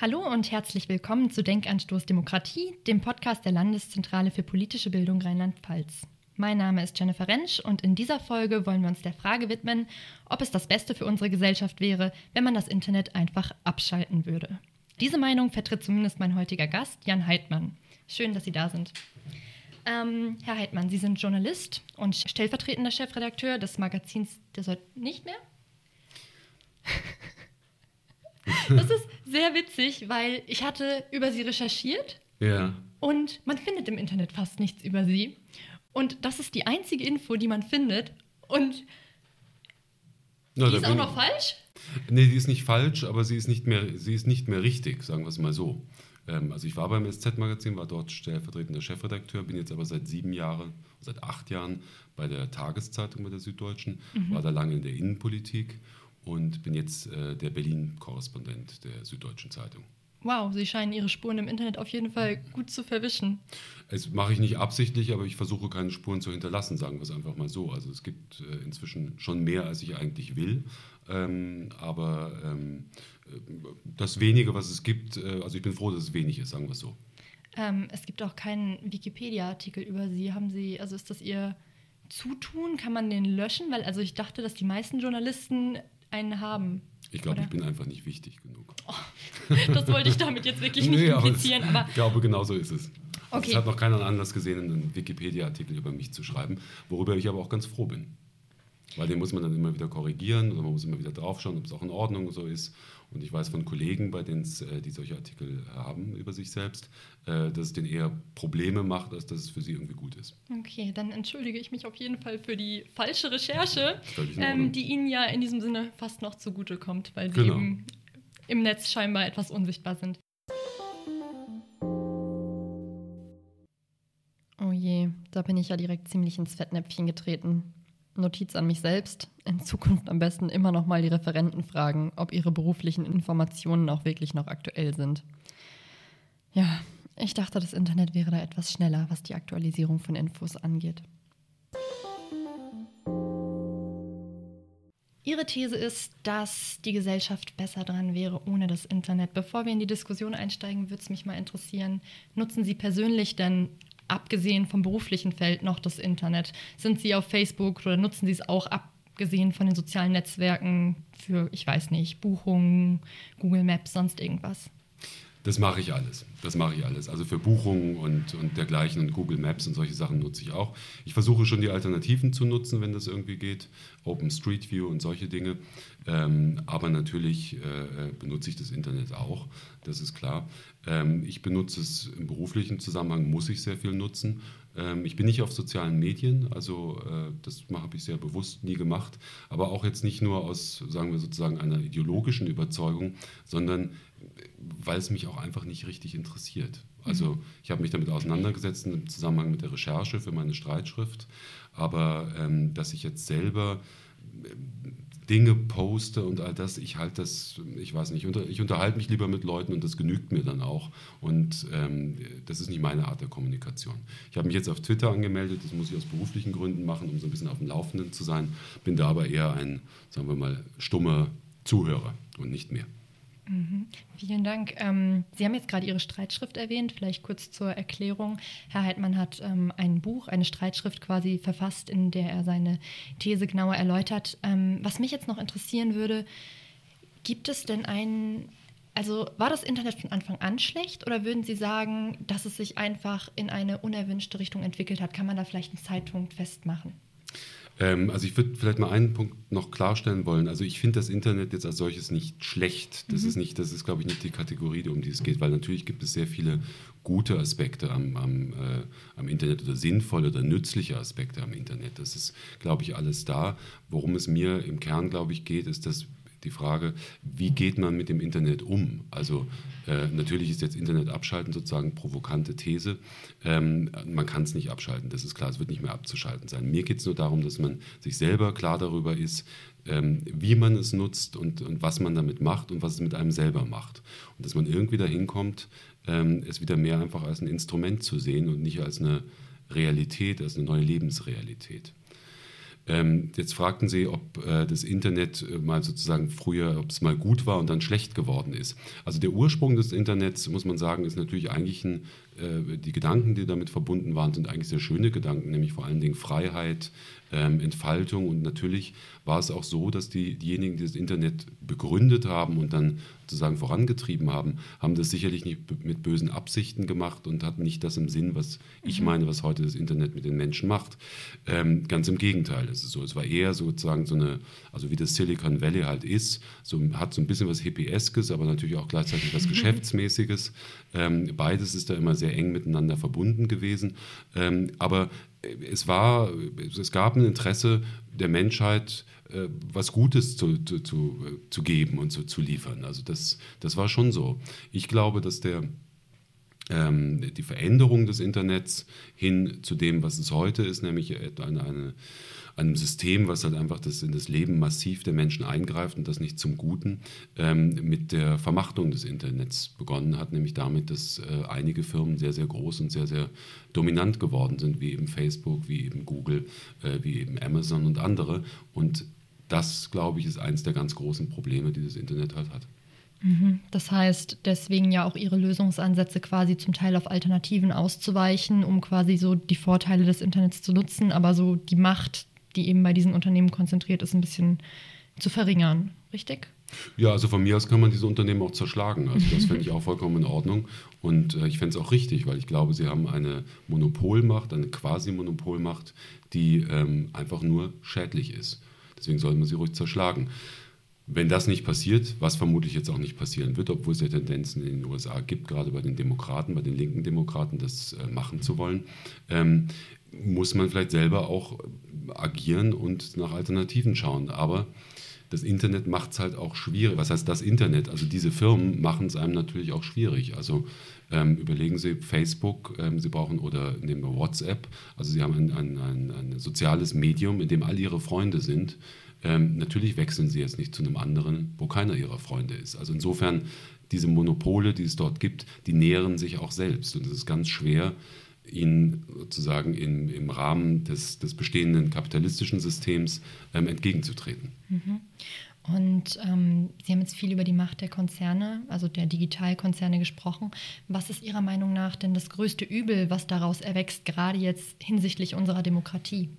Hallo und herzlich willkommen zu Denkanstoß Demokratie, dem Podcast der Landeszentrale für politische Bildung Rheinland-Pfalz. Mein Name ist Jennifer Rentsch und in dieser Folge wollen wir uns der Frage widmen, ob es das Beste für unsere Gesellschaft wäre, wenn man das Internet einfach abschalten würde. Diese Meinung vertritt zumindest mein heutiger Gast, Jan Heidmann. Schön, dass Sie da sind. Ähm, Herr Heidmann, Sie sind Journalist und stellvertretender Chefredakteur des Magazins Der soll nicht mehr? Das ist sehr witzig, weil ich hatte über sie recherchiert. Ja. Und man findet im Internet fast nichts über sie. Und das ist die einzige Info, die man findet. Und Na, die ist auch noch falsch? Nee, die ist nicht falsch, aber sie ist nicht mehr, sie ist nicht mehr richtig, sagen wir es mal so. Ähm, also ich war beim SZ-Magazin, war dort stellvertretender Chefredakteur, bin jetzt aber seit sieben Jahren, seit acht Jahren bei der Tageszeitung bei der Süddeutschen, war da lange in der Innenpolitik und bin jetzt äh, der Berlin-Korrespondent der Süddeutschen Zeitung. Wow, sie scheinen ihre Spuren im Internet auf jeden Fall gut zu verwischen. Das mache ich nicht absichtlich, aber ich versuche keine Spuren zu hinterlassen, sagen wir es einfach mal so. Also es gibt äh, inzwischen schon mehr, als ich eigentlich will. Ähm, aber ähm, äh, das wenige, was es gibt, äh, also ich bin froh, dass es wenig ist, sagen wir es so. Ähm, es gibt auch keinen Wikipedia-Artikel über sie. Haben sie, also ist das ihr Zutun? Kann man den löschen? Weil also ich dachte, dass die meisten Journalisten einen haben. Ich glaube, ich bin einfach nicht wichtig genug. Das wollte ich damit jetzt wirklich nicht Nee, aber implizieren, es- aber ich glaube, genau so ist es. Okay. Es hat noch keiner Anlass gesehen, einen Wikipedia-Artikel über mich zu schreiben, worüber ich aber auch ganz froh bin. Weil den muss man dann immer wieder korrigieren oder man muss immer wieder draufschauen, ob es auch in Ordnung so ist. Und ich weiß von Kollegen, bei denen es, äh, die solche Artikel haben über sich selbst, äh, dass es denen eher Probleme macht, als dass es für sie irgendwie gut ist. Okay, dann entschuldige ich mich auf jeden Fall für die falsche Recherche, ähm, die Ihnen ja in diesem Sinne fast noch zugutekommt, weil Sie Genau. eben im Netz scheinbar etwas unsichtbar sind. Oh je, da bin ich ja direkt ziemlich ins Fettnäpfchen getreten. Notiz an mich selbst. In Zukunft am besten immer noch mal die Referenten fragen, ob ihre beruflichen Informationen auch wirklich noch aktuell sind. Ja, ich dachte, das Internet wäre da etwas schneller, was die Aktualisierung von Infos angeht. Ihre These ist, dass die Gesellschaft besser dran wäre ohne das Internet. Bevor wir in die Diskussion einsteigen, würde es mich mal interessieren, nutzen Sie persönlich denn, abgesehen vom beruflichen Feld, noch das Internet? Sind Sie auf Facebook oder nutzen Sie es auch abgesehen von den sozialen Netzwerken für, ich weiß nicht, Buchungen, Google Maps, sonst irgendwas? Das mache ich alles. Das mache ich alles. Also für Buchungen und, und dergleichen und Google Maps und solche Sachen nutze ich auch. Ich versuche schon die Alternativen zu nutzen, wenn das irgendwie geht. Open Street View und solche Dinge. Ähm, aber natürlich äh, benutze ich das Internet auch. Das ist klar. Ähm, ich benutze es im beruflichen Zusammenhang, muss ich sehr viel nutzen. Ähm, ich bin nicht auf sozialen Medien, also äh, das habe ich sehr bewusst nie gemacht. Aber auch jetzt nicht nur aus, sagen wir sozusagen, einer ideologischen Überzeugung, sondern weil es mich auch einfach nicht richtig interessiert. Also ich habe mich damit auseinandergesetzt im Zusammenhang mit der Recherche für meine Streitschrift, aber ähm, dass ich jetzt selber ähm, Dinge poste und all das, ich halte das, ich weiß nicht, ich unterhalte mich lieber mit Leuten und das genügt mir dann auch. Und ähm, das ist nicht meine Art der Kommunikation. Ich habe mich jetzt auf Twitter angemeldet, das muss ich aus beruflichen Gründen machen, um so ein bisschen auf dem Laufenden zu sein, bin da aber eher ein, sagen wir mal, stummer Zuhörer und nicht mehr. Vielen Dank. Ähm, Sie haben jetzt gerade Ihre Streitschrift erwähnt. Vielleicht kurz zur Erklärung. Herr Heidmann hat ähm, ein Buch, eine Streitschrift quasi verfasst, in der er seine These genauer erläutert. Ähm, was mich jetzt noch interessieren würde, gibt es denn einen, also war das Internet von Anfang an schlecht oder würden Sie sagen, dass es sich einfach in eine unerwünschte Richtung entwickelt hat? Kann man da vielleicht einen Zeitpunkt festmachen? Ähm, also ich würde vielleicht mal einen Punkt noch klarstellen wollen. Also ich finde das Internet jetzt als solches nicht schlecht. Das ist nicht, das ist glaube ich nicht die Kategorie, um die es geht, weil natürlich gibt es sehr viele gute Aspekte am, am, äh, am Internet oder sinnvolle oder nützliche Aspekte am Internet. Das ist, glaube ich, alles da. Worum es mir im Kern, glaube ich, geht, ist, dass die Frage, wie geht man mit dem Internet um? Also äh, natürlich ist jetzt Internet abschalten sozusagen provokante These. Ähm, man kann es nicht abschalten, das ist klar, es wird nicht mehr abzuschalten sein. Mir geht es nur darum, dass man sich selber klar darüber ist, ähm, wie man es nutzt und, und was man damit macht und was es mit einem selber macht. Und dass man irgendwie dahin kommt, ähm, es wieder mehr einfach als ein Instrument zu sehen und nicht als eine Realität, als eine neue Lebensrealität. Ähm, jetzt fragten Sie, ob äh, das Internet äh, mal sozusagen früher, ob es mal gut war und dann schlecht geworden ist. Also der Ursprung des Internets, muss man sagen, ist natürlich eigentlich ein, die Gedanken, die damit verbunden waren, sind eigentlich sehr schöne Gedanken, nämlich vor allen Dingen Freiheit, ähm, Entfaltung und natürlich war es auch so, dass die, diejenigen, die das Internet begründet haben und dann sozusagen vorangetrieben haben, haben das sicherlich nicht mit bösen Absichten gemacht und hatten nicht das im Sinn, was ich mhm. meine, was heute das Internet mit den Menschen macht. Ähm, ganz im Gegenteil ist es so. Es war eher sozusagen so eine, also wie das Silicon Valley halt ist, so, hat so ein bisschen was Hippieskes, aber natürlich auch gleichzeitig was Geschäftsmäßiges. Ähm, beides ist da immer sehr eng miteinander verbunden gewesen. Ähm, aber es war, es gab ein Interesse der Menschheit, äh, was Gutes zu, zu, zu, zu geben und zu, zu liefern. Also das, das war schon so. Ich glaube, dass der, ähm, die Veränderung des Internets hin zu dem, was es heute ist, nämlich eine, eine einem System, was halt einfach das, in das Leben massiv der Menschen eingreift und das nicht zum Guten, ähm, mit der Vermachtung des Internets begonnen hat, nämlich damit, dass äh, einige Firmen sehr, sehr groß und sehr, sehr dominant geworden sind, wie eben Facebook, wie eben Google, äh, wie eben Amazon und andere. Und das, glaube ich, ist eines der ganz großen Probleme, die das Internet halt hat. Mhm. Das heißt, deswegen ja auch ihre Lösungsansätze quasi zum Teil auf Alternativen auszuweichen, um quasi so die Vorteile des Internets zu nutzen, aber so die Macht die eben bei diesen Unternehmen konzentriert ist, ein bisschen zu verringern. Richtig? Ja, also von mir aus kann man diese Unternehmen auch zerschlagen. Also das fände ich auch vollkommen in Ordnung. Und äh, ich fände es auch richtig, weil ich glaube, sie haben eine Monopolmacht, eine Quasi-Monopolmacht, die ähm, einfach nur schädlich ist. Deswegen sollte man sie ruhig zerschlagen. Wenn das nicht passiert, was vermutlich jetzt auch nicht passieren wird, obwohl es ja Tendenzen in den USA gibt, gerade bei den Demokraten, bei den linken Demokraten, das äh, machen zu wollen, ähm, muss man vielleicht selber auch agieren und nach Alternativen schauen. Aber das Internet macht es halt auch schwierig. Was heißt das Internet? Also diese Firmen machen es einem natürlich auch schwierig. Also ähm, überlegen Sie Facebook, ähm, Sie brauchen oder nehmen wir WhatsApp. Also Sie haben ein, ein, ein, ein soziales Medium, in dem all Ihre Freunde sind. Ähm, natürlich wechseln Sie jetzt nicht zu einem anderen, wo keiner Ihrer Freunde ist. Also insofern diese Monopole, die es dort gibt, die nähren sich auch selbst. Und es ist ganz schwer, ihnen sozusagen in, im Rahmen des, des bestehenden kapitalistischen Systems ähm, entgegenzutreten. Mhm. Und ähm, Sie haben jetzt viel über die Macht der Konzerne, also der Digitalkonzerne gesprochen. Was ist Ihrer Meinung nach denn das größte Übel, was daraus erwächst, gerade jetzt hinsichtlich unserer Demokratie?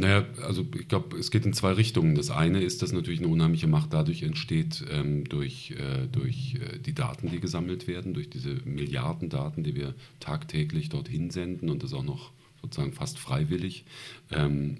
Naja, also ich glaube, es geht in zwei Richtungen. Das eine ist, dass natürlich eine unheimliche Macht dadurch entsteht, ähm, durch, äh, durch äh, die Daten, die gesammelt werden, durch diese Milliarden Daten, die wir tagtäglich dorthin senden und das auch noch sozusagen fast freiwillig. Ähm,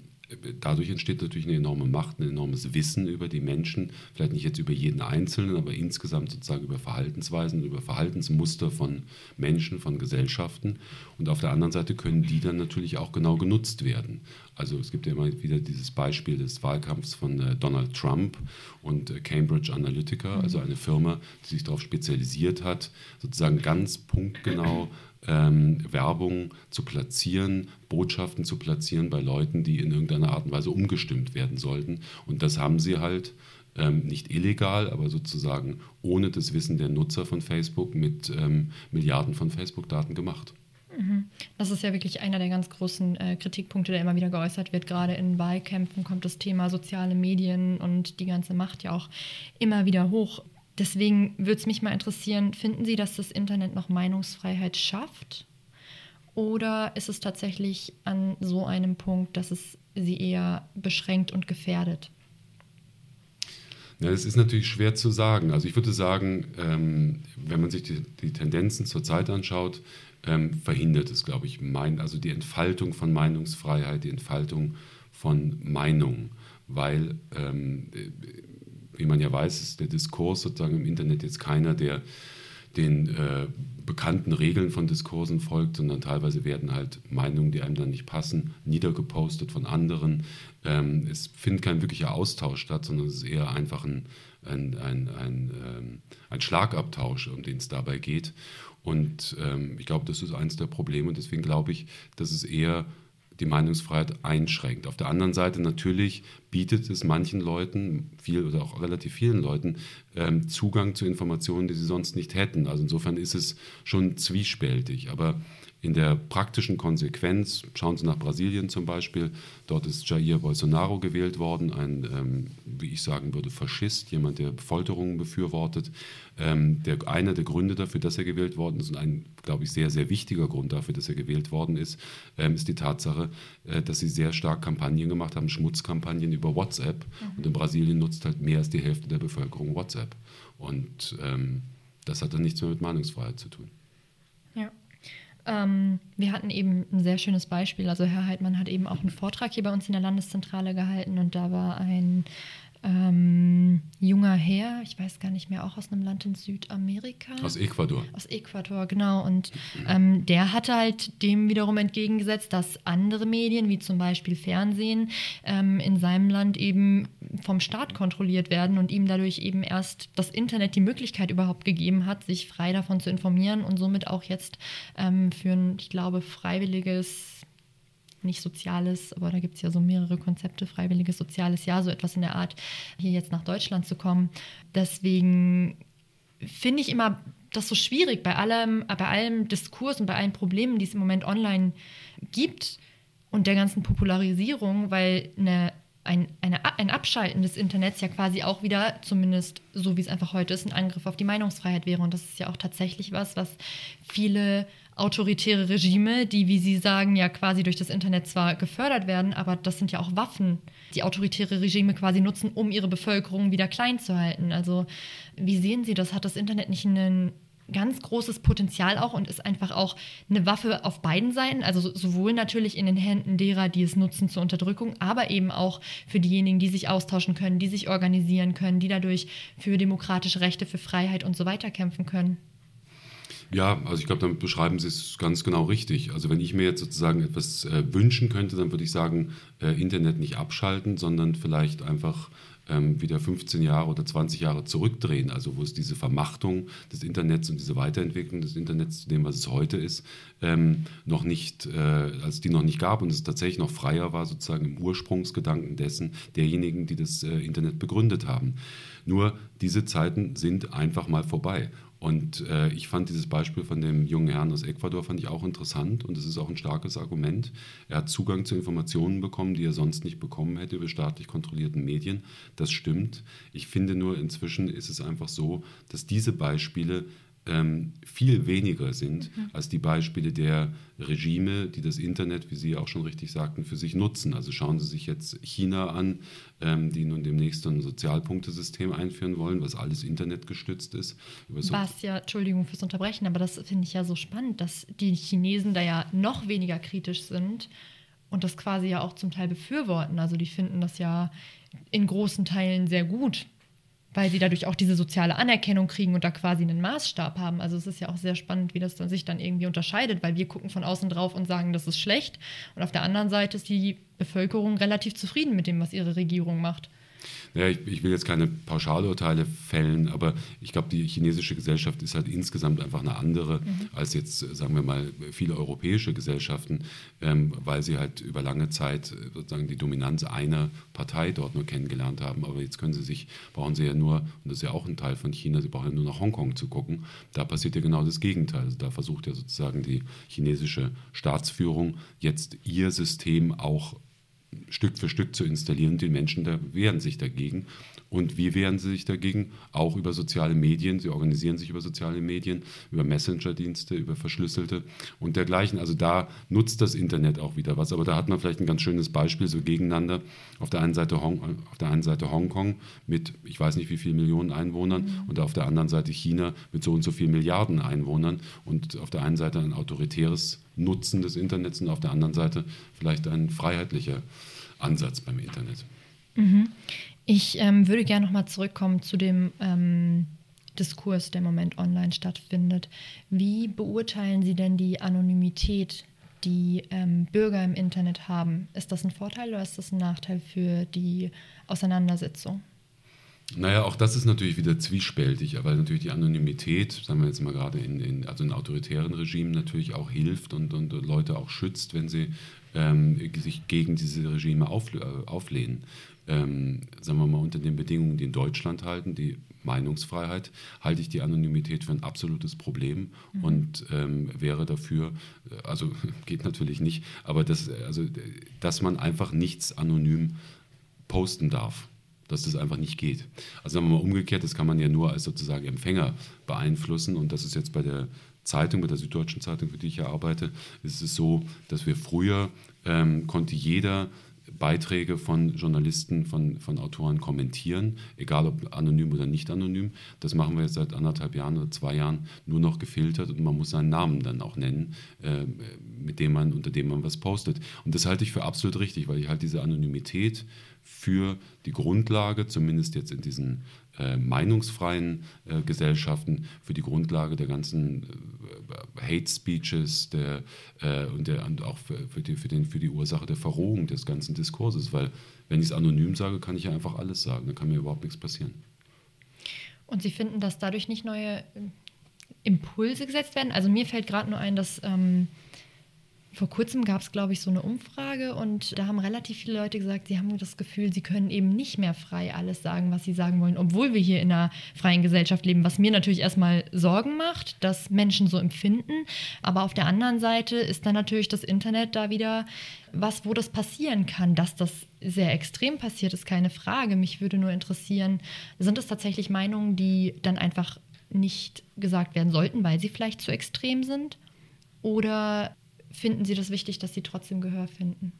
dadurch entsteht natürlich eine enorme Macht, ein enormes Wissen über die Menschen, vielleicht nicht jetzt über jeden Einzelnen, aber insgesamt sozusagen über Verhaltensweisen, über Verhaltensmuster von Menschen, von Gesellschaften. Und auf der anderen Seite können die dann natürlich auch genau genutzt werden. Also es gibt ja immer wieder dieses Beispiel des Wahlkampfs von äh, Donald Trump und äh, Cambridge Analytica, also eine Firma, die sich darauf spezialisiert hat, sozusagen ganz punktgenau ähm, Werbung zu platzieren, Botschaften zu platzieren bei Leuten, die in irgendeiner Art und Weise umgestimmt werden sollten. Und das haben sie halt ähm, nicht illegal, aber sozusagen ohne das Wissen der Nutzer von Facebook mit ähm, Milliarden von Facebook-Daten gemacht. Mhm. Das ist ja wirklich einer der ganz großen äh, Kritikpunkte, der immer wieder geäußert wird. Gerade in Wahlkämpfen kommt das Thema soziale Medien und die ganze Macht ja auch immer wieder hoch. Deswegen würde es mich mal interessieren, finden Sie, dass das Internet noch Meinungsfreiheit schafft? Oder ist es tatsächlich an so einem Punkt, dass es sie eher beschränkt und gefährdet? Ja, das ist natürlich schwer zu sagen. Also ich würde sagen, ähm, wenn man sich die, die, Tendenzen zur Zeit anschaut, ähm, verhindert es, glaube ich, mein, also die Entfaltung von Meinungsfreiheit, die Entfaltung von Meinung, weil ähm, wie man ja weiß, ist der Diskurs sozusagen im Internet jetzt keiner, der den äh, bekannten Regeln von Diskursen folgt, sondern teilweise werden halt Meinungen, die einem dann nicht passen, niedergepostet von anderen. Ähm, es findet kein wirklicher Austausch statt, sondern es ist eher einfach ein, ein, ein, ein, ähm, ein Schlagabtausch, um den es dabei geht. Und ähm, ich glaube, das ist eines der Probleme. Und deswegen glaube ich, dass es eher die Meinungsfreiheit einschränkt. Auf der anderen Seite natürlich bietet es manchen Leuten, viel oder auch relativ vielen Leuten, ähm, Zugang zu Informationen, die sie sonst nicht hätten. Also insofern ist es schon zwiespältig. Aber in der praktischen Konsequenz, schauen Sie nach Brasilien zum Beispiel, dort ist Jair Bolsonaro gewählt worden, ein, ähm, wie ich sagen würde, Faschist, jemand, der Folterungen befürwortet. Ähm, der, einer der Gründe dafür, dass er gewählt worden ist und ein, glaube ich, sehr, sehr wichtiger Grund dafür, dass er gewählt worden ist, ähm, ist die Tatsache, äh, dass sie sehr stark Kampagnen gemacht haben, Schmutzkampagnen über WhatsApp. Mhm. Und in Brasilien nutzt halt mehr als die Hälfte der Bevölkerung WhatsApp. Und ähm, das hat dann nichts mehr mit Meinungsfreiheit zu tun. Ja. Ähm, wir hatten eben ein sehr schönes Beispiel. Also Herr Heidmann hat eben auch einen Vortrag hier bei uns in der Landeszentrale gehalten und da war ein ähm, junger Herr, ich weiß gar nicht mehr, auch aus einem Land in Südamerika. Aus Ecuador. Aus Ecuador, genau. Und ähm, der hatte halt dem wiederum entgegengesetzt, dass andere Medien, wie zum Beispiel Fernsehen, ähm, in seinem Land eben vom Staat kontrolliert werden und ihm dadurch eben erst das Internet die Möglichkeit überhaupt gegeben hat, sich frei davon zu informieren und somit auch jetzt ähm, für ein, ich glaube, freiwilliges nicht soziales, aber da gibt es ja so mehrere Konzepte, freiwilliges soziales Jahr, so etwas in der Art, hier jetzt nach Deutschland zu kommen. Deswegen finde ich immer das so schwierig bei allem, bei allem Diskurs und bei allen Problemen, die es im Moment online gibt und der ganzen Popularisierung, weil eine ein, eine, ein Abschalten des Internets ja quasi auch wieder, zumindest so wie es einfach heute ist, ein Angriff auf die Meinungsfreiheit wäre. Und das ist ja auch tatsächlich was, was viele autoritäre Regime, die, wie Sie sagen, ja quasi durch das Internet zwar gefördert werden, aber das sind ja auch Waffen, die autoritäre Regime quasi nutzen, um ihre Bevölkerung wieder klein zu halten. Also wie sehen Sie das? Hat das Internet nicht einen ganz großes Potenzial auch und ist einfach auch eine Waffe auf beiden Seiten, also sowohl natürlich in den Händen derer, die es nutzen zur Unterdrückung, aber eben auch für diejenigen, die sich austauschen können, die sich organisieren können, die dadurch für demokratische Rechte, für Freiheit und so weiter kämpfen können. Ja, also ich glaube, damit beschreiben Sie es ganz genau richtig. Also wenn ich mir jetzt sozusagen etwas äh, wünschen könnte, dann würde ich sagen, äh, Internet nicht abschalten, sondern vielleicht einfach ähm, wieder 15 Jahre oder 20 Jahre zurückdrehen, also wo es diese Vermachtung des Internets und diese Weiterentwicklung des Internets zu dem, was es heute ist, ähm, noch nicht, äh, als die noch nicht gab und es tatsächlich noch freier war, sozusagen im Ursprungsgedanken dessen derjenigen, die das äh, Internet begründet haben. Nur diese Zeiten sind einfach mal vorbei. Und äh, ich fand dieses Beispiel von dem jungen Herrn aus Ecuador fand ich auch interessant und es ist auch ein starkes Argument. Er hat Zugang zu Informationen bekommen, die er sonst nicht bekommen hätte über staatlich kontrollierten Medien. Das stimmt. Ich finde nur inzwischen ist es einfach so, dass diese Beispiele ähm, viel weniger sind mhm. als die Beispiele der Regime, die das Internet, wie Sie auch schon richtig sagten, für sich nutzen. Also schauen Sie sich jetzt China an, ähm, die nun demnächst ein Sozialpunktesystem einführen wollen, was alles internetgestützt ist. was ja, Entschuldigung fürs Unterbrechen, aber das finde ich ja so spannend, dass die Chinesen da ja noch weniger kritisch sind und das quasi ja auch zum Teil befürworten. Also die finden das ja in großen Teilen sehr gut weil sie dadurch auch diese soziale Anerkennung kriegen und da quasi einen Maßstab haben. Also es ist ja auch sehr spannend, wie das dann sich dann irgendwie unterscheidet, weil wir gucken von außen drauf und sagen, das ist schlecht. Und auf der anderen Seite ist die Bevölkerung relativ zufrieden mit dem, was ihre Regierung macht. Ja, ich, ich, will jetzt keine Pauschalurteile fällen, aber ich glaube, die chinesische Gesellschaft ist halt insgesamt einfach eine andere mhm. als jetzt, sagen wir mal, viele europäische Gesellschaften, ähm, weil sie halt über lange Zeit sozusagen die Dominanz einer Partei dort nur kennengelernt haben. Aber jetzt können sie sich, brauchen sie ja nur, und das ist ja auch ein Teil von China, sie brauchen ja nur nach Hongkong zu gucken. Da passiert ja genau das Gegenteil. Also da versucht ja sozusagen die chinesische Staatsführung jetzt ihr System auch Stück für Stück zu installieren. Die Menschen da wehren sich dagegen. Und wie wehren sie sich dagegen? Auch über soziale Medien. Sie organisieren sich über soziale Medien, über Messenger-Dienste, über verschlüsselte und dergleichen. Also da nutzt das Internet auch wieder was. Aber da hat man vielleicht ein ganz schönes Beispiel so gegeneinander. Auf der einen Seite, Hong, auf der einen Seite Hongkong mit, ich weiß nicht wie viele Millionen Einwohnern mhm. und auf der anderen Seite China mit so und so vielen Milliarden Einwohnern. Und auf der einen Seite ein autoritäres Nutzen des Internets und auf der anderen Seite vielleicht ein freiheitlicher Ansatz beim Internet. Mhm. Ich ähm, würde gerne nochmal zurückkommen zu dem ähm, Diskurs, der im Moment online stattfindet. Wie beurteilen Sie denn die Anonymität, die ähm, Bürger im Internet haben? Ist das ein Vorteil oder ist das ein Nachteil für die Auseinandersetzung? Naja, auch das ist natürlich wieder zwiespältig, weil natürlich die Anonymität, sagen wir jetzt mal gerade in, in, also in autoritären Regimen natürlich auch hilft und, und Leute auch schützt, wenn sie ähm, sich gegen diese Regime auf, äh, auflehnen. Ähm, sagen wir mal unter den Bedingungen, die in Deutschland halten, die Meinungsfreiheit halte ich die Anonymität für ein absolutes Problem mhm. und ähm, wäre dafür, also geht natürlich nicht, aber das, also, dass man einfach nichts anonym posten darf dass das einfach nicht geht. Also sagen wir mal umgekehrt, das kann man ja nur als sozusagen Empfänger beeinflussen und das ist jetzt bei der Zeitung, bei der Süddeutschen Zeitung, für die ich ja arbeite, ist es so, dass wir früher ähm, konnte jeder Beiträge von Journalisten, von, von Autoren kommentieren, egal ob anonym oder nicht anonym. Das machen wir jetzt seit anderthalb Jahren oder zwei Jahren nur noch gefiltert und man muss seinen Namen dann auch nennen, äh, mit dem man, unter dem man was postet. Und das halte ich für absolut richtig, weil ich halt diese Anonymität für die Grundlage, zumindest jetzt in diesen äh, meinungsfreien äh, Gesellschaften, für die Grundlage der ganzen äh, Hate Speeches der, äh, und, der, und auch für, für, die, für, den, für die Ursache der Verrohung des ganzen Diskurses. Weil wenn ich es anonym sage, kann ich ja einfach alles sagen, dann kann mir überhaupt nichts passieren. Und Sie finden, dass dadurch nicht neue äh, Impulse gesetzt werden? Also mir fällt gerade nur ein, dass ähm, vor kurzem gab es, glaube ich, so eine Umfrage und da haben relativ viele Leute gesagt, sie haben das Gefühl, sie können eben nicht mehr frei alles sagen, was sie sagen wollen, obwohl wir hier in einer freien Gesellschaft leben, was mir natürlich erstmal Sorgen macht, dass Menschen so empfinden. Aber auf der anderen Seite ist dann natürlich das Internet da wieder was, wo das passieren kann. Dass das sehr extrem passiert, ist keine Frage. Mich würde nur interessieren, sind es tatsächlich Meinungen, die dann einfach nicht gesagt werden sollten, weil sie vielleicht zu extrem sind? Oder finden Sie das wichtig, dass Sie trotzdem Gehör finden?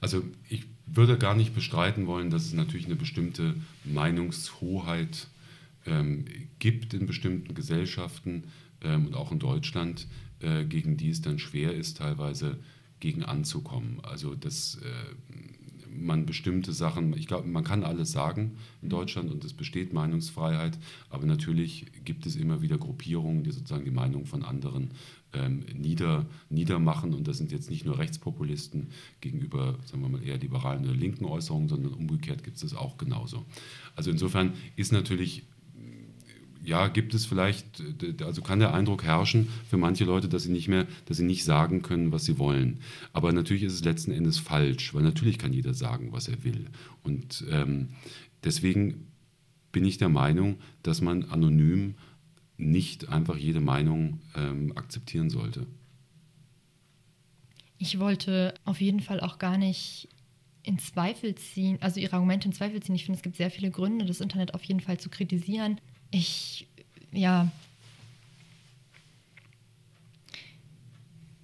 Also ich würde gar nicht bestreiten wollen, dass es natürlich eine bestimmte Meinungshoheit ähm, gibt in bestimmten Gesellschaften ähm, und auch in Deutschland, äh, gegen die es dann schwer ist, teilweise gegen anzukommen. Also dass äh, man bestimmte Sachen, ich glaube, man kann alles sagen in Deutschland und es besteht Meinungsfreiheit, aber natürlich gibt es immer wieder Gruppierungen, die sozusagen die Meinung von anderen ähm, nieder, niedermachen. Und das sind jetzt nicht nur Rechtspopulisten gegenüber, sagen wir mal, eher liberalen oder linken Äußerungen, sondern umgekehrt gibt es das auch genauso. Also insofern ist natürlich ja, gibt es vielleicht, also kann der Eindruck herrschen für manche Leute, dass sie nicht mehr, dass sie nicht sagen können, was sie wollen. Aber natürlich ist es letzten Endes falsch, weil natürlich kann jeder sagen, was er will. Und ähm, deswegen bin ich der Meinung, dass man anonym nicht einfach jede Meinung ähm, akzeptieren sollte. Ich wollte auf jeden Fall auch gar nicht in Zweifel ziehen, also ihre Argumente in Zweifel ziehen. Ich finde, es gibt sehr viele Gründe, das Internet auf jeden Fall zu kritisieren. Ich, ja,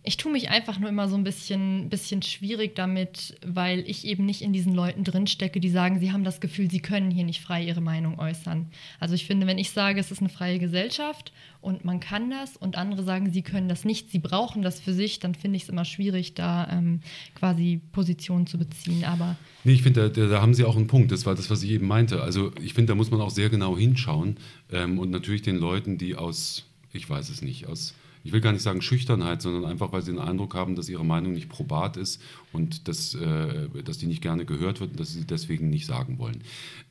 ich tue mich einfach nur immer so ein bisschen, bisschen schwierig damit, weil ich eben nicht in diesen Leuten drinstecke, die sagen, sie haben das Gefühl, sie können hier nicht frei ihre Meinung äußern. Also ich finde, wenn ich sage, es ist eine freie Gesellschaft und man kann das und andere sagen, sie können das nicht, sie brauchen das für sich, dann finde ich es immer schwierig, da ähm, quasi Positionen zu beziehen. Aber nee, ich finde, da, da, haben Sie auch einen Punkt. Das war das, was ich eben meinte. Also ich finde, da muss man auch sehr genau hinschauen ähm, und natürlich den Leuten, die aus, ich weiß es nicht, aus ich will gar nicht sagen Schüchternheit, sondern einfach, weil sie den Eindruck haben, dass ihre Meinung nicht probat ist und dass, äh, dass die nicht gerne gehört wird und dass sie deswegen nicht sagen wollen.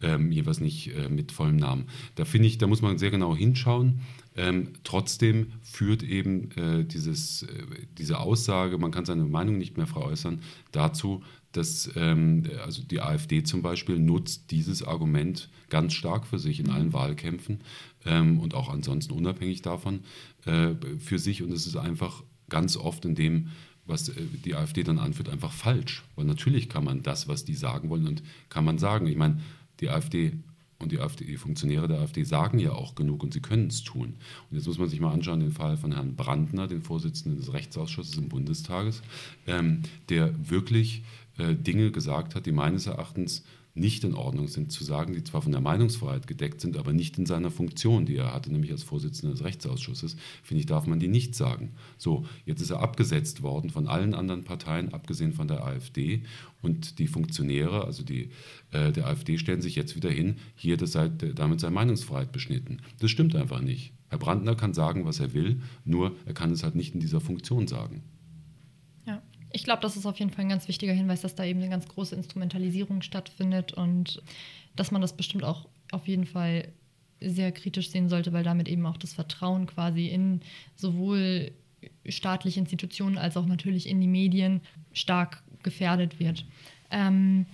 Ähm, jeweils nicht äh, mit vollem Namen. Da finde ich, da muss man sehr genau hinschauen. Ähm, trotzdem führt eben äh, dieses, äh, diese Aussage, man kann seine Meinung nicht mehr frei äußern, dazu, dass ähm, also die AfD zum Beispiel nutzt dieses Argument ganz stark für sich in allen Wahlkämpfen ähm, und auch ansonsten unabhängig davon äh, für sich. Und es ist einfach ganz oft in dem, was äh, die AfD dann anführt, einfach falsch. Weil natürlich kann man das, was die sagen wollen, und kann man sagen. Ich meine, die AfD und die, AfD, die Funktionäre der AfD sagen ja auch genug und sie können es tun. Und jetzt muss man sich mal anschauen, den Fall von Herrn Brandner, den Vorsitzenden des Rechtsausschusses im Bundestages, ähm, der wirklich äh, Dinge gesagt hat, die meines Erachtens nicht in Ordnung sind, zu sagen, die zwar von der Meinungsfreiheit gedeckt sind, aber nicht in seiner Funktion, die er hatte, nämlich als Vorsitzender des Rechtsausschusses, finde ich, darf man die nicht sagen. So, jetzt ist er abgesetzt worden von allen anderen Parteien, abgesehen von der AfD. Und die Funktionäre, also die äh, der AfD, stellen sich jetzt wieder hin, hier das sei, damit sei Meinungsfreiheit beschnitten. Das stimmt einfach nicht. Herr Brandner kann sagen, was er will, nur er kann es halt nicht in dieser Funktion sagen. Ich glaube, das ist auf jeden Fall ein ganz wichtiger Hinweis, dass da eben eine ganz große Instrumentalisierung stattfindet und dass man das bestimmt auch auf jeden Fall sehr kritisch sehen sollte, weil damit eben auch das Vertrauen quasi in sowohl staatliche Institutionen als auch natürlich in die Medien stark gefährdet wird. Ähm,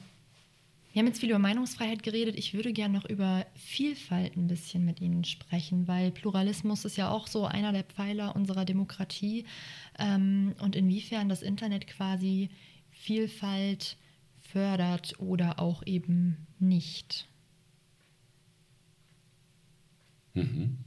Wir haben jetzt viel über Meinungsfreiheit geredet. Ich würde gerne noch über Vielfalt ein bisschen mit Ihnen sprechen, weil Pluralismus ist ja auch so einer der Pfeiler unserer Demokratie ähm, und inwiefern das Internet quasi Vielfalt fördert oder auch eben nicht. Mhm.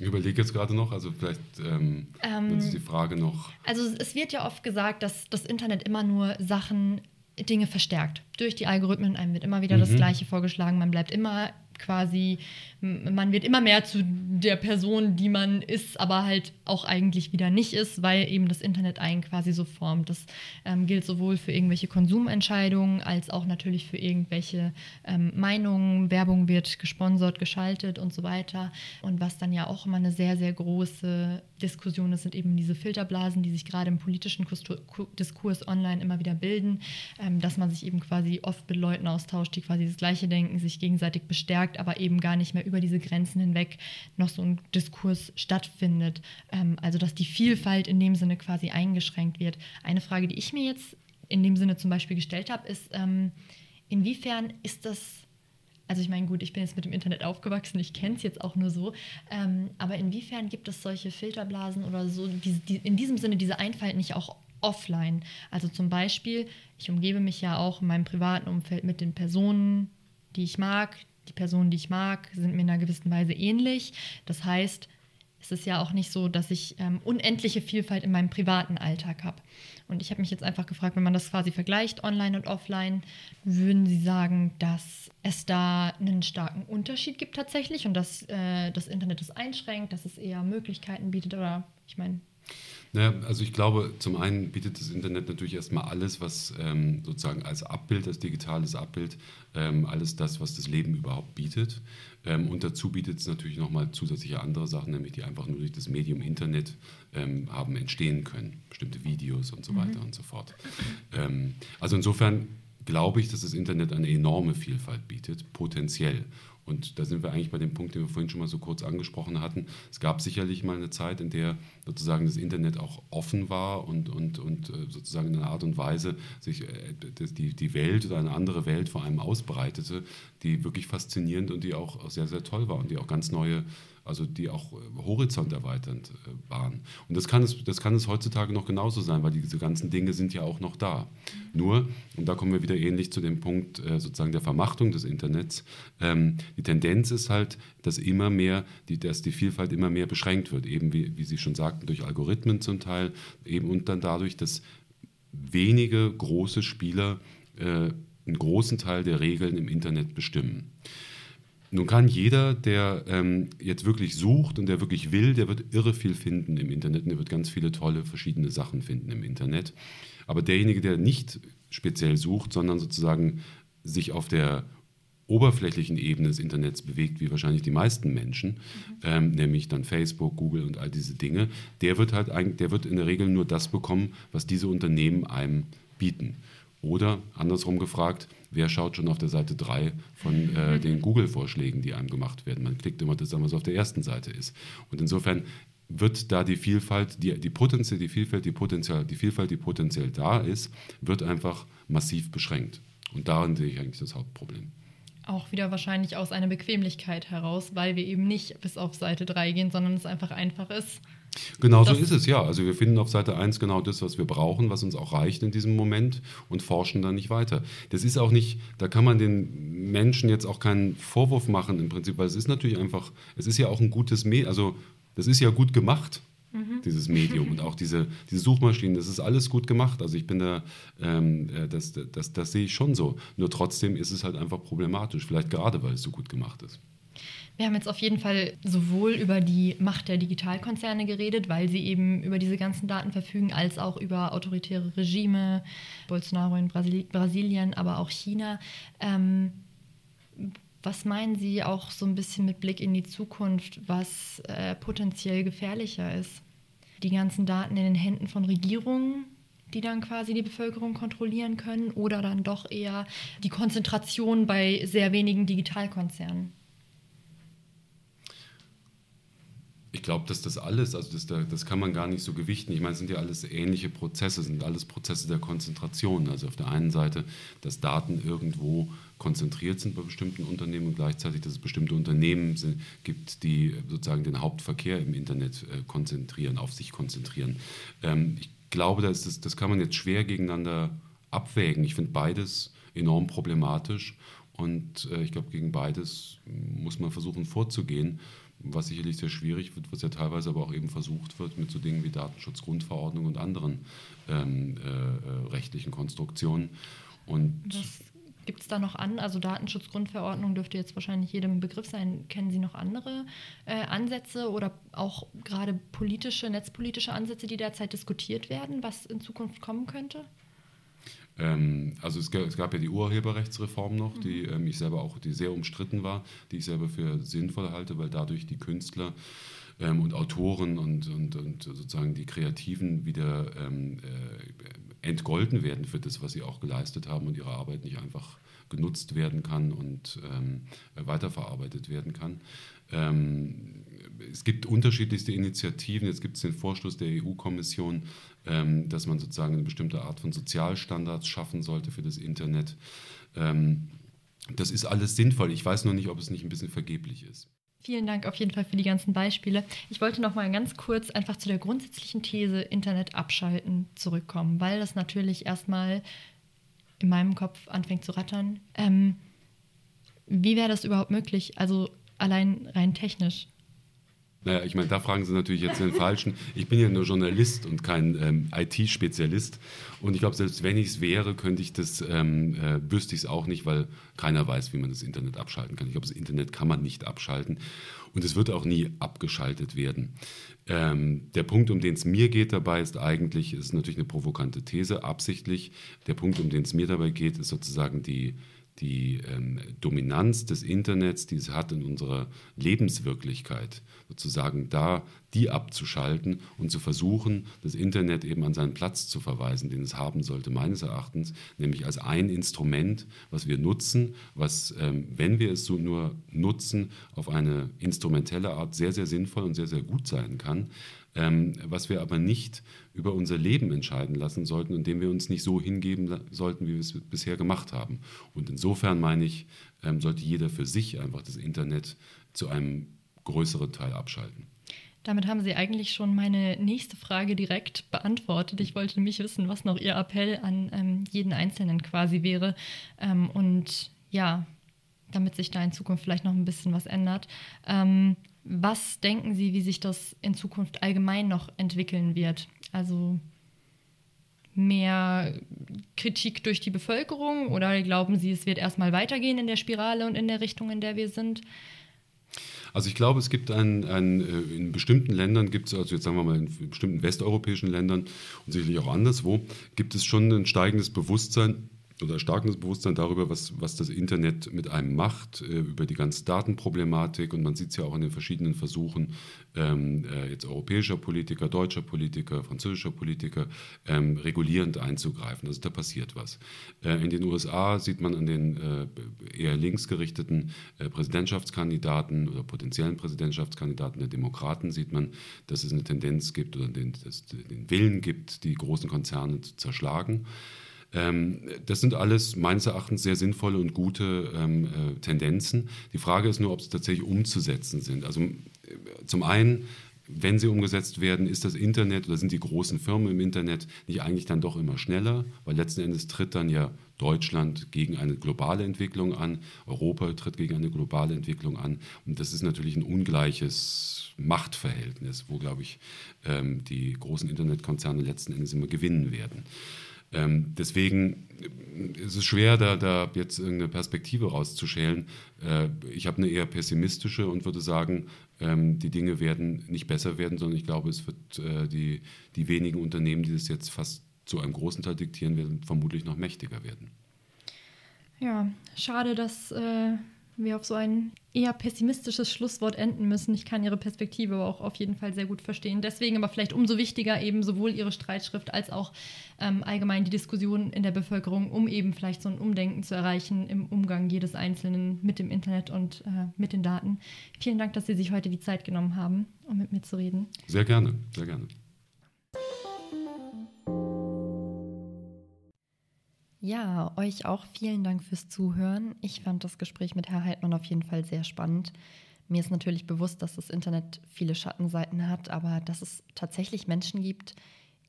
Ich überlege jetzt gerade noch, also vielleicht ähm, ähm, die Frage noch. Also es wird ja oft gesagt, dass das Internet immer nur Sachen Dinge verstärkt. Durch die Algorithmen einem wird immer wieder mhm. das Gleiche vorgeschlagen. Man bleibt immer quasi, man wird immer mehr zu der Person, die man ist, aber halt auch eigentlich wieder nicht ist, weil eben das Internet einen quasi so formt. Das ähm, gilt sowohl für irgendwelche Konsumentscheidungen als auch natürlich für irgendwelche ähm, Meinungen. Werbung wird gesponsert, geschaltet und so weiter. Und was dann ja auch immer eine sehr, sehr große Diskussion ist, sind eben diese Filterblasen, die sich gerade im politischen Diskurs online immer wieder bilden, ähm, dass man sich eben quasi oft mit Leuten austauscht, die quasi das Gleiche denken, sich gegenseitig bestärkt, aber eben gar nicht mehr über diese Grenzen hinweg noch so ein Diskurs stattfindet. Ähm, also dass die Vielfalt in dem Sinne quasi eingeschränkt wird. Eine Frage, die ich mir jetzt in dem Sinne zum Beispiel gestellt habe, ist, ähm, inwiefern ist das also ich meine, gut, ich bin jetzt mit dem Internet aufgewachsen, ich kenne es jetzt auch nur so, ähm, aber inwiefern gibt es solche Filterblasen oder so, die, die, in diesem Sinne diese Einfalt nicht auch offline? Also zum Beispiel, ich umgebe mich ja auch in meinem privaten Umfeld mit den Personen, die ich mag. Die Personen, die ich mag, sind mir in einer gewissen Weise ähnlich. Das heißt, es ist ja auch nicht so, dass ich ähm, unendliche Vielfalt in meinem privaten Alltag habe. Und ich habe mich jetzt einfach gefragt, wenn man das quasi vergleicht, online und offline, würden Sie sagen, dass es da einen starken Unterschied gibt tatsächlich und dass äh, das Internet das einschränkt, dass es eher Möglichkeiten bietet oder ich meine, naja, also ich glaube, zum einen bietet das Internet natürlich erstmal alles, was ähm, sozusagen als Abbild, als digitales Abbild, ähm, alles das, was das Leben überhaupt bietet. Ähm, und dazu bietet es natürlich nochmal zusätzliche andere Sachen, nämlich die einfach nur durch das Medium Internet ähm, haben entstehen können. Bestimmte Videos und so mhm. weiter und so fort. Ähm, also insofern glaube ich, dass das Internet eine enorme Vielfalt bietet, potenziell. Und da sind wir eigentlich bei dem Punkt, den wir vorhin schon mal so kurz angesprochen hatten. Es gab sicherlich mal eine Zeit, in der sozusagen das Internet auch offen war und, und, und äh, sozusagen in einer Art und Weise sich äh, die, die Welt oder eine andere Welt vor allem ausbreitete, die wirklich faszinierend und die auch sehr, sehr toll war und die auch ganz neue also die auch äh, horizonterweiternd äh, waren. Und das kann, es, das kann es heutzutage noch genauso sein, weil diese ganzen Dinge sind ja auch noch da. Nur, und da kommen wir wieder ähnlich zu dem Punkt äh, sozusagen der Vermachtung des Internets, ähm, die Tendenz ist halt, dass immer mehr, die, dass die Vielfalt immer mehr beschränkt wird, eben wie, wie Sie schon sagten, durch Algorithmen zum Teil, eben und dann dadurch, dass wenige große Spieler äh, einen großen Teil der Regeln im Internet bestimmen. Nun kann jeder, der ähm, jetzt wirklich sucht und der wirklich will, der wird irre viel finden im Internet und der wird ganz viele tolle verschiedene Sachen finden im Internet. Aber derjenige, der nicht speziell sucht, sondern sozusagen sich auf der oberflächlichen Ebene des Internets bewegt, wie wahrscheinlich die meisten Menschen, mhm. ähm, nämlich dann Facebook, Google und all diese Dinge, der wird halt eigentlich, der wird in der Regel nur das bekommen, was diese Unternehmen einem bieten. Oder andersrum gefragt, wer schaut schon auf der Seite 3 von äh, mhm. den Google-Vorschlägen, die einem gemacht werden? Man klickt immer das was auf der ersten Seite ist. Und insofern wird da die Vielfalt, die, die potenziell, die Vielfalt, die potenziell, die Vielfalt, die potenziell da ist, wird einfach massiv beschränkt. Und darin sehe ich eigentlich das Hauptproblem. Auch wieder wahrscheinlich aus einer Bequemlichkeit heraus, weil wir eben nicht bis auf Seite 3 gehen, sondern es einfach einfach ist. Genau so ist es, ja. Also wir finden auf Seite 1 genau das, was wir brauchen, was uns auch reicht in diesem Moment und forschen dann nicht weiter. Das ist auch nicht, da kann man den Menschen jetzt auch keinen Vorwurf machen im Prinzip, weil es ist natürlich einfach, es ist ja auch ein gutes Medium, also das ist ja gut gemacht, mhm. dieses Medium und auch diese, diese Suchmaschinen, das ist alles gut gemacht. Also ich bin da, ähm, äh, das, das, das, das sehe ich schon so. Nur trotzdem ist es halt einfach problematisch, vielleicht gerade, weil es so gut gemacht ist. Wir haben jetzt auf jeden Fall sowohl über die Macht der Digitalkonzerne geredet, weil sie eben über diese ganzen Daten verfügen, als auch über autoritäre Regime, Bolsonaro in Brasil Brasilien, aber auch China. Ähm, was meinen Sie auch so ein bisschen mit Blick in die Zukunft, was äh, potenziell gefährlicher ist? Die ganzen Daten in den Händen von Regierungen, die dann quasi die Bevölkerung kontrollieren können, oder dann doch eher die Konzentration bei sehr wenigen Digitalkonzernen? Ich glaube, dass das alles, also das, das kann man gar nicht so gewichten. Ich meine, es sind ja alles ähnliche Prozesse, sind alles Prozesse der Konzentration. Also auf der einen Seite, dass Daten irgendwo konzentriert sind bei bestimmten Unternehmen und gleichzeitig, dass es bestimmte Unternehmen sind, gibt, die sozusagen den Hauptverkehr im Internet äh, konzentrieren, auf sich konzentrieren. Ähm, ich glaube, das, das kann man jetzt schwer gegeneinander abwägen. Ich finde beides enorm problematisch und äh, ich glaube, gegen beides muss man versuchen vorzugehen was sicherlich sehr schwierig wird, was ja teilweise aber auch eben versucht wird mit so Dingen wie Datenschutzgrundverordnung und anderen ähm, äh, äh rechtlichen Konstruktionen. Und was gibt es da noch an? Also Datenschutzgrundverordnung dürfte jetzt wahrscheinlich jedem Begriff sein. Kennen Sie noch andere äh, Ansätze oder auch gerade politische, netzpolitische Ansätze, die derzeit diskutiert werden, was in Zukunft kommen könnte? Ähm, also es gab, es gab, ja die Urheberrechtsreform noch, die mhm. ähm, ich selber auch, die sehr umstritten war, die ich selber für sinnvoll halte, weil dadurch die Künstler ähm, und Autoren und, und, und, sozusagen die Kreativen wieder ähm, äh, entgolten werden für das, was sie auch geleistet haben und ihre Arbeit nicht einfach genutzt werden kann und ähm, weiterverarbeitet werden kann. Es gibt unterschiedlichste Initiativen. Jetzt gibt es den Vorschluss der EU-Kommission, ähm, dass man sozusagen eine bestimmte Art von Sozialstandards schaffen sollte für das Internet. Ähm, das ist alles sinnvoll. Ich weiß nur nicht, ob es nicht ein bisschen vergeblich ist. Vielen Dank auf jeden Fall für die ganzen Beispiele. Ich wollte noch mal ganz kurz einfach zu der grundsätzlichen These Internet abschalten zurückkommen, weil das natürlich erstmal in meinem Kopf anfängt zu rattern. Ähm, wie wäre das überhaupt möglich? Also allein rein technisch. Naja, ich meine, da fragen Sie natürlich jetzt den Falschen. Ich bin ja nur Journalist und kein ähm, IT-Spezialist. Und ich glaube, selbst wenn ich es wäre, könnte ich das, ähm, äh, wüsste ich es auch nicht, weil keiner weiß, wie man das Internet abschalten kann. Ich glaube, das Internet kann man nicht abschalten. Und es wird auch nie abgeschaltet werden. Ähm, der Punkt, um den es mir geht dabei, ist eigentlich, ist natürlich eine provokante These, absichtlich. Der Punkt, um den es mir dabei geht, ist sozusagen die die ähm, Dominanz des Internets, die es hat in unserer Lebenswirklichkeit, sozusagen da die abzuschalten und zu versuchen, das Internet eben an seinen Platz zu verweisen, den es haben sollte, meines Erachtens, nämlich als ein Instrument, was wir nutzen, was, ähm, wenn wir es so nur nutzen, auf eine instrumentelle Art sehr, sehr sinnvoll und sehr, sehr gut sein kann, ähm, was wir aber nicht über unser Leben entscheiden lassen sollten und dem wir uns nicht so hingeben sollten, wie wir es bisher gemacht haben. Und insofern meine ich, ähm, sollte jeder für sich einfach das Internet zu einem größeren Teil abschalten. Damit haben Sie eigentlich schon meine nächste Frage direkt beantwortet. Ich wollte nämlich wissen, was noch Ihr Appell an ähm, jeden Einzelnen quasi wäre. Ähm, und ja, damit sich da in Zukunft vielleicht noch ein bisschen was ändert. Ähm, was denken Sie, wie sich das in Zukunft allgemein noch entwickeln wird? Also mehr Kritik durch die Bevölkerung oder glauben Sie, es wird erstmal weitergehen in der Spirale und in der Richtung, in der wir sind? Also ich glaube, es gibt ein, ein äh, in bestimmten Ländern gibt es, also jetzt sagen wir mal in bestimmten westeuropäischen Ländern und sicherlich auch anderswo, gibt es schon ein steigendes Bewusstsein oder starkes Bewusstsein darüber, was, was das Internet mit einem macht, äh, über die ganze Datenproblematik. Und man sieht es ja auch in den verschiedenen Versuchen ähm, äh, jetzt europäischer Politiker, deutscher Politiker, französischer Politiker, ähm, regulierend einzugreifen. Also da passiert was. Äh, in den USA sieht man an den äh, eher linksgerichteten äh, Präsidentschaftskandidaten oder potenziellen Präsidentschaftskandidaten der Demokraten, sieht man, dass es eine Tendenz gibt oder den, den Willen gibt, die großen Konzerne zu zerschlagen. Ähm, das sind alles meines Erachtens sehr sinnvolle und gute ähm, äh, Tendenzen. Die Frage ist nur, ob sie tatsächlich umzusetzen sind. Also äh, zum einen, wenn sie umgesetzt werden, ist das Internet oder sind die großen Firmen im Internet nicht eigentlich dann doch immer schneller, weil letzten Endes tritt dann ja Deutschland gegen eine globale Entwicklung an, Europa tritt gegen eine globale Entwicklung an und das ist natürlich ein ungleiches Machtverhältnis, wo, glaube ich, ähm, die großen Internetkonzerne letzten Endes immer gewinnen werden. Ähm, deswegen ist es schwer, da, da jetzt irgendeine Perspektive rauszuschälen. Äh, ich habe eine eher pessimistische und würde sagen, ähm, die Dinge werden nicht besser werden, sondern ich glaube, es wird äh, die, die wenigen Unternehmen, die das jetzt fast zu einem großen Teil diktieren werden, vermutlich noch mächtiger werden. Ja, schade, dass äh, wir auf so ein eher pessimistisches Schlusswort enden müssen. Ich kann Ihre Perspektive aber auch auf jeden Fall sehr gut verstehen. Deswegen aber vielleicht umso wichtiger eben sowohl Ihre Streitschrift als auch ähm, allgemein die Diskussion in der Bevölkerung, um eben vielleicht so ein Umdenken zu erreichen im Umgang jedes Einzelnen mit dem Internet und äh, mit den Daten. Vielen Dank, dass Sie sich heute die Zeit genommen haben, um mit mir zu reden. Sehr gerne, sehr gerne. Ja, euch auch vielen Dank fürs Zuhören. Ich fand das Gespräch mit Herr Heidmann auf jeden Fall sehr spannend. Mir ist natürlich bewusst, dass das Internet viele Schattenseiten hat, aber dass es tatsächlich Menschen gibt,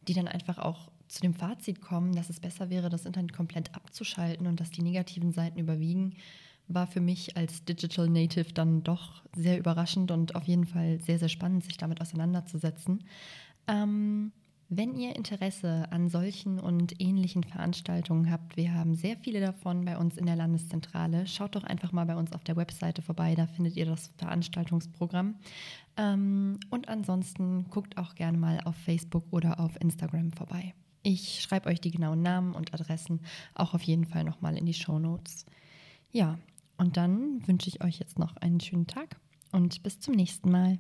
die dann einfach auch zu dem Fazit kommen, dass es besser wäre, das Internet komplett abzuschalten und dass die negativen Seiten überwiegen, war für mich als Digital Native dann doch sehr überraschend und auf jeden Fall sehr, sehr spannend, sich damit auseinanderzusetzen. Ähm, wenn ihr Interesse an solchen und ähnlichen Veranstaltungen habt, wir haben sehr viele davon bei uns in der Landeszentrale, schaut doch einfach mal bei uns auf der Webseite vorbei, da findet ihr das Veranstaltungsprogramm. Ähm, und ansonsten guckt auch gerne mal auf Facebook oder auf Instagram vorbei. Ich schreibe euch die genauen Namen und Adressen auch auf jeden Fall nochmal in die Show Notes. Ja, und dann wünsche ich euch jetzt noch einen schönen Tag und bis zum nächsten Mal.